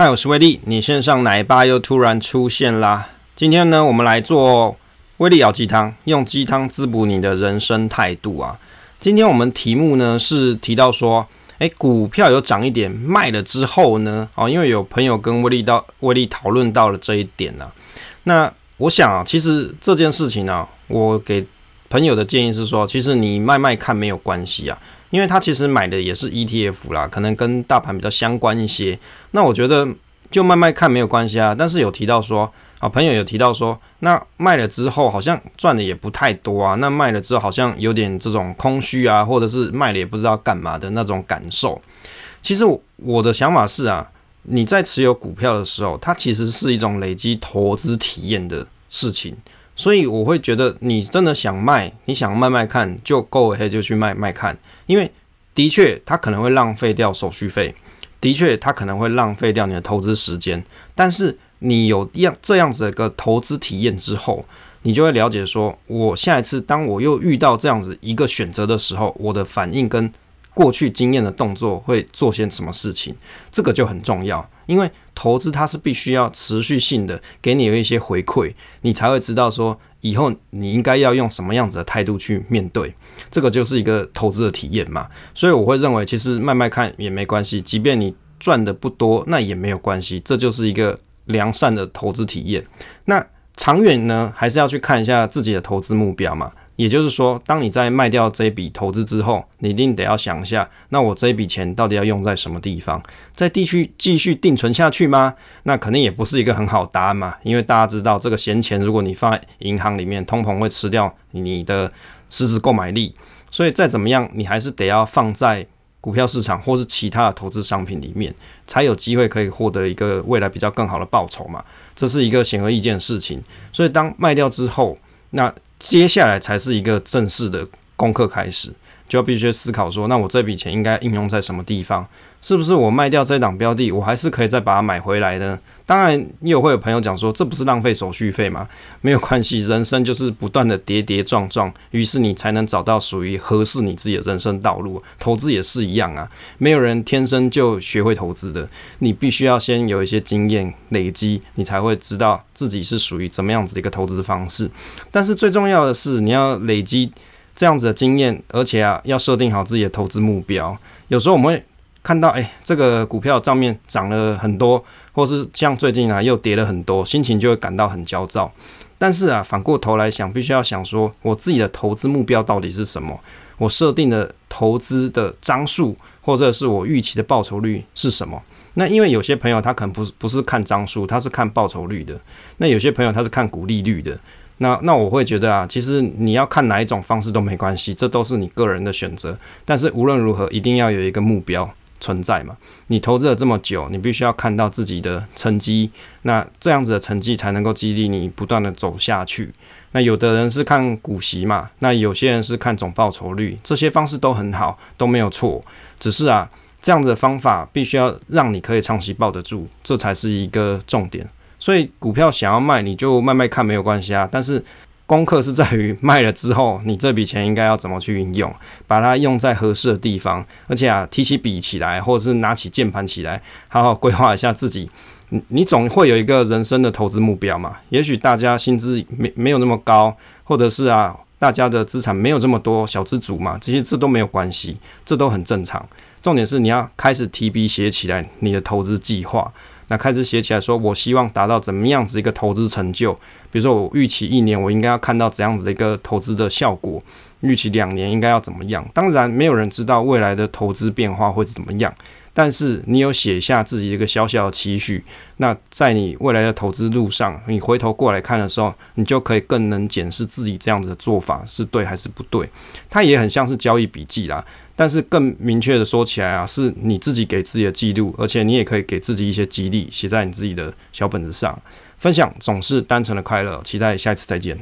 嗨，我是威利，你线上奶爸又突然出现啦。今天呢，我们来做威力熬鸡汤，用鸡汤滋补你的人生态度啊。今天我们题目呢是提到说，诶，股票有涨一点，卖了之后呢，哦，因为有朋友跟威利到威利讨论到了这一点呢、啊。那我想啊，其实这件事情呢、我给朋友的建议是说，其实你卖卖看没有关系啊。因为他其实买的也是 ETF 啦，可能跟大盘比较相关一些。那我觉得就卖卖看没有关系啊。但是有提到说啊，朋友有提到说，那卖了之后好像赚的也不太多啊。那卖了之后好像有点这种空虚啊，或者是卖了也不知道干嘛的那种感受。其实我的想法是啊，你在持有股票的时候，它其实是一种累积投资体验的事情。所以我会觉得，你真的想卖，你想卖卖看，就 go ahead 就去卖卖看。因为的确，它可能会浪费掉手续费，的确，它可能会浪费掉你的投资时间。但是你有样这样子的一个投资体验之后，你就会了解说，我下一次当我又遇到这样子一个选择的时候，我的反应跟过去经验的动作会做些什么事情，这个就很重要。因为投资它是必须要持续性的给你有一些回馈，你才会知道说以后你应该要用什么样子的态度去面对，这个就是一个投资的体验嘛。所以我会认为，其实卖卖看也没关系，即便你赚的不多，那也没有关系，这就是一个良善的投资体验。那长远呢，还是要去看一下自己的投资目标嘛。也就是说，当你在卖掉这笔投资之后，你一定得要想一下，那我这一笔钱到底要用在什么地方？在地区继续定存下去吗？那肯定也不是一个很好答案嘛，因为大家知道这个闲钱，如果你放在银行里面，通膨会吃掉你的实质购买力，所以再怎么样，你还是得要放在股票市场或是其他的投资商品里面，才有机会可以获得一个未来比较更好的报酬嘛。这是一个显而易见的事情。所以当卖掉之后，那接下来才是一个正式的功课开始，就要必须思考说，那我这笔钱应该应用在什么地方？是不是我卖掉这档标的，我还是可以再把它买回来呢？当然，也会有朋友讲说，这不是浪费手续费吗？没有关系，人生就是不断的跌跌撞撞，于是你才能找到属于合适你自己的人生道路。投资也是一样啊，没有人天生就学会投资的，你必须要先有一些经验累积，你才会知道自己是属于怎么样子的一个投资方式。但是最重要的是，你要累积这样子的经验，而且啊，要设定好自己的投资目标。有时候我们会。看到哎，这个股票账面涨了很多，或是像最近啊又跌了很多，心情就会感到很焦躁。但是啊，反过头来想，必须要想说，我自己的投资目标到底是什么？我设定的投资的张数，或者是我预期的报酬率是什么？那因为有些朋友他可能不是不是看张数，他是看报酬率的。那有些朋友他是看股利率的。那那我会觉得啊，其实你要看哪一种方式都没关系，这都是你个人的选择。但是无论如何，一定要有一个目标。存在嘛？你投资了这么久，你必须要看到自己的成绩，那这样子的成绩才能够激励你不断的走下去。那有的人是看股息嘛，那有些人是看总报酬率，这些方式都很好，都没有错。只是啊，这样子的方法必须要让你可以长期抱得住，这才是一个重点。所以股票想要卖，你就卖卖看没有关系啊，但是。功课是在于卖了之后，你这笔钱应该要怎么去运用，把它用在合适的地方，而且啊，提起笔起来，或者是拿起键盘起来，好好规划一下自己。你你总会有一个人生的投资目标嘛？也许大家薪资没没有那么高，或者是啊，大家的资产没有这么多，小资族嘛，这些这都没有关系，这都很正常。重点是你要开始提笔写起来你的投资计划。那开始写起来说，我希望达到怎么样子一个投资成就？比如说，我预期一年我应该要看到怎样子的一个投资的效果，预期两年应该要怎么样？当然，没有人知道未来的投资变化会是怎么样。但是你有写下自己一个小小的期许，那在你未来的投资路上，你回头过来看的时候，你就可以更能检视自己这样子的做法是对还是不对。它也很像是交易笔记啦，但是更明确的说起来啊，是你自己给自己的记录，而且你也可以给自己一些激励，写在你自己的小本子上。分享总是单纯的快乐，期待下一次再见。